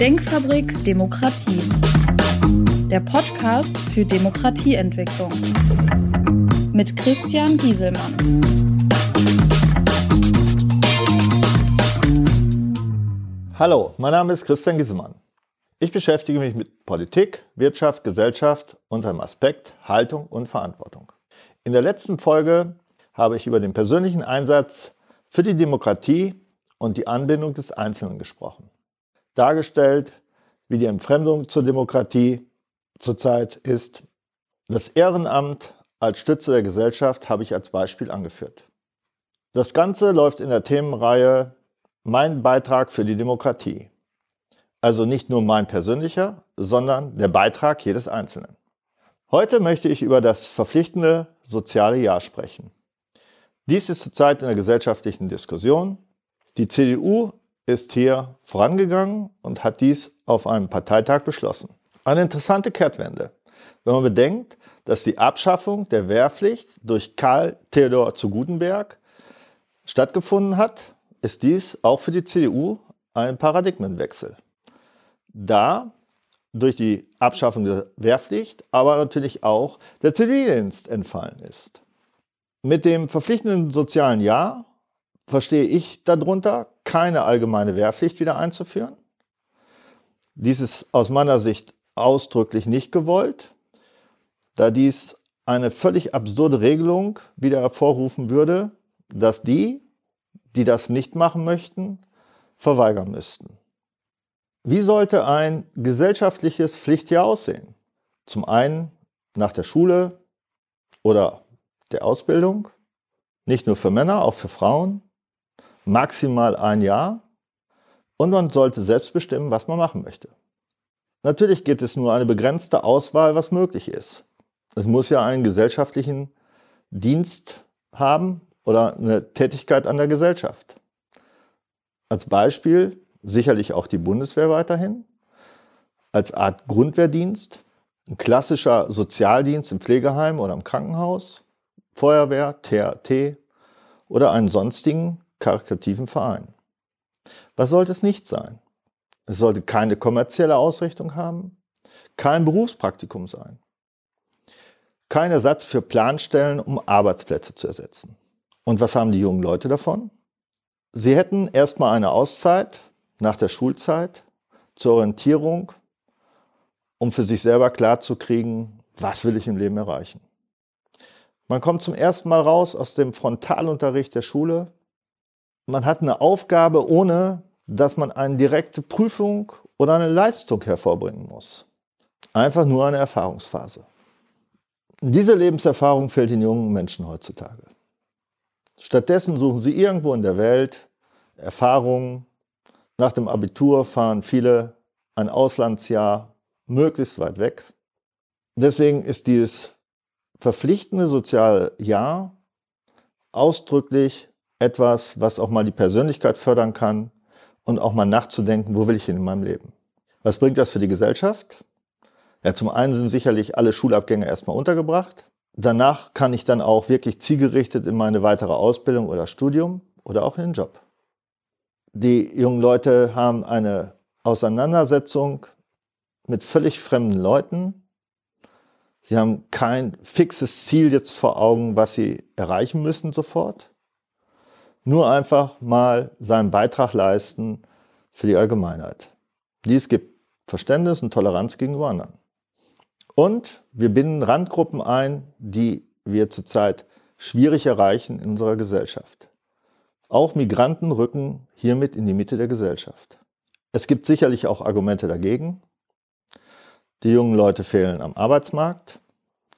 Denkfabrik Demokratie. Der Podcast für Demokratieentwicklung. Mit Christian Gieselmann. Hallo, mein Name ist Christian Gieselmann. Ich beschäftige mich mit Politik, Wirtschaft, Gesellschaft unter dem Aspekt Haltung und Verantwortung. In der letzten Folge habe ich über den persönlichen Einsatz für die Demokratie und die Anbindung des Einzelnen gesprochen. Dargestellt, wie die Entfremdung zur Demokratie zurzeit ist. Das Ehrenamt als Stütze der Gesellschaft habe ich als Beispiel angeführt. Das Ganze läuft in der Themenreihe Mein Beitrag für die Demokratie. Also nicht nur mein persönlicher, sondern der Beitrag jedes Einzelnen. Heute möchte ich über das verpflichtende soziale Jahr sprechen. Dies ist zurzeit in der gesellschaftlichen Diskussion. Die CDU ist hier vorangegangen und hat dies auf einem Parteitag beschlossen. Eine interessante Kehrtwende, wenn man bedenkt, dass die Abschaffung der Wehrpflicht durch Karl Theodor zu Gutenberg stattgefunden hat, ist dies auch für die CDU ein Paradigmenwechsel. Da durch die Abschaffung der Wehrpflicht, aber natürlich auch der Zivildienst entfallen ist. Mit dem verpflichtenden sozialen Jahr verstehe ich darunter, keine allgemeine Wehrpflicht wieder einzuführen. Dies ist aus meiner Sicht ausdrücklich nicht gewollt, da dies eine völlig absurde Regelung wieder hervorrufen würde, dass die, die das nicht machen möchten, verweigern müssten. Wie sollte ein gesellschaftliches Pflichtjahr aussehen? Zum einen nach der Schule oder der Ausbildung, nicht nur für Männer, auch für Frauen, maximal ein Jahr und man sollte selbst bestimmen, was man machen möchte. Natürlich gibt es nur eine begrenzte Auswahl, was möglich ist. Es muss ja einen gesellschaftlichen Dienst haben oder eine Tätigkeit an der Gesellschaft. Als Beispiel sicherlich auch die Bundeswehr weiterhin, als Art Grundwehrdienst, ein klassischer Sozialdienst im Pflegeheim oder im Krankenhaus, Feuerwehr, TRT oder einen sonstigen karitativen Verein. Was sollte es nicht sein? Es sollte keine kommerzielle Ausrichtung haben, kein Berufspraktikum sein, kein Ersatz für Planstellen, um Arbeitsplätze zu ersetzen. Und was haben die jungen Leute davon? Sie hätten erstmal eine Auszeit nach der Schulzeit zur Orientierung, um für sich selber klarzukriegen, was will ich im Leben erreichen. Man kommt zum ersten Mal raus aus dem Frontalunterricht der Schule man hat eine Aufgabe, ohne dass man eine direkte Prüfung oder eine Leistung hervorbringen muss. Einfach nur eine Erfahrungsphase. Diese Lebenserfahrung fehlt den jungen Menschen heutzutage. Stattdessen suchen sie irgendwo in der Welt Erfahrungen. Nach dem Abitur fahren viele ein Auslandsjahr möglichst weit weg. Deswegen ist dieses verpflichtende soziale Jahr ausdrücklich etwas, was auch mal die Persönlichkeit fördern kann und auch mal nachzudenken, wo will ich hin in meinem Leben. Was bringt das für die Gesellschaft? Ja, zum einen sind sicherlich alle Schulabgänge erstmal untergebracht. Danach kann ich dann auch wirklich zielgerichtet in meine weitere Ausbildung oder Studium oder auch in den Job. Die jungen Leute haben eine Auseinandersetzung mit völlig fremden Leuten. Sie haben kein fixes Ziel jetzt vor Augen, was sie erreichen müssen sofort nur einfach mal seinen Beitrag leisten für die Allgemeinheit. Dies gibt Verständnis und Toleranz gegenüber anderen. Und wir binden Randgruppen ein, die wir zurzeit schwierig erreichen in unserer Gesellschaft. Auch Migranten rücken hiermit in die Mitte der Gesellschaft. Es gibt sicherlich auch Argumente dagegen. Die jungen Leute fehlen am Arbeitsmarkt.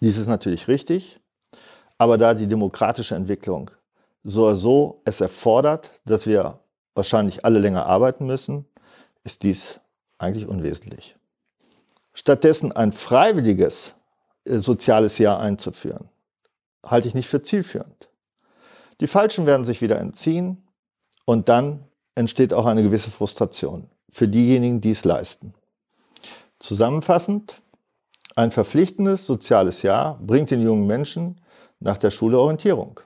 Dies ist natürlich richtig. Aber da die demokratische Entwicklung so oder so es erfordert, dass wir wahrscheinlich alle länger arbeiten müssen, ist dies eigentlich unwesentlich. Stattdessen ein freiwilliges äh, soziales Jahr einzuführen, halte ich nicht für zielführend. Die Falschen werden sich wieder entziehen und dann entsteht auch eine gewisse Frustration für diejenigen, die es leisten. Zusammenfassend, ein verpflichtendes soziales Jahr bringt den jungen Menschen nach der Schule Orientierung.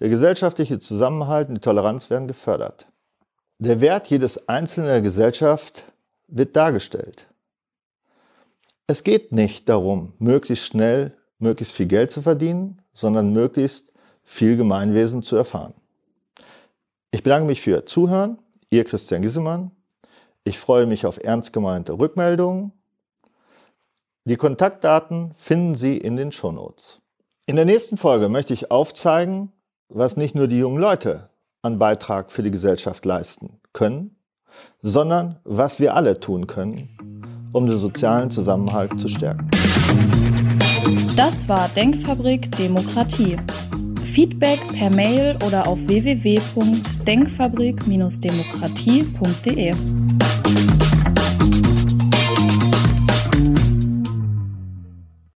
Der gesellschaftliche Zusammenhalt und die Toleranz werden gefördert. Der Wert jedes Einzelnen der Gesellschaft wird dargestellt. Es geht nicht darum, möglichst schnell möglichst viel Geld zu verdienen, sondern möglichst viel Gemeinwesen zu erfahren. Ich bedanke mich für Ihr Zuhören. Ihr Christian Gissemann. Ich freue mich auf ernst gemeinte Rückmeldungen. Die Kontaktdaten finden Sie in den Shownotes. In der nächsten Folge möchte ich aufzeigen, was nicht nur die jungen Leute an Beitrag für die Gesellschaft leisten können, sondern was wir alle tun können, um den sozialen Zusammenhalt zu stärken. Das war Denkfabrik Demokratie. Feedback per Mail oder auf www.denkfabrik-demokratie.de.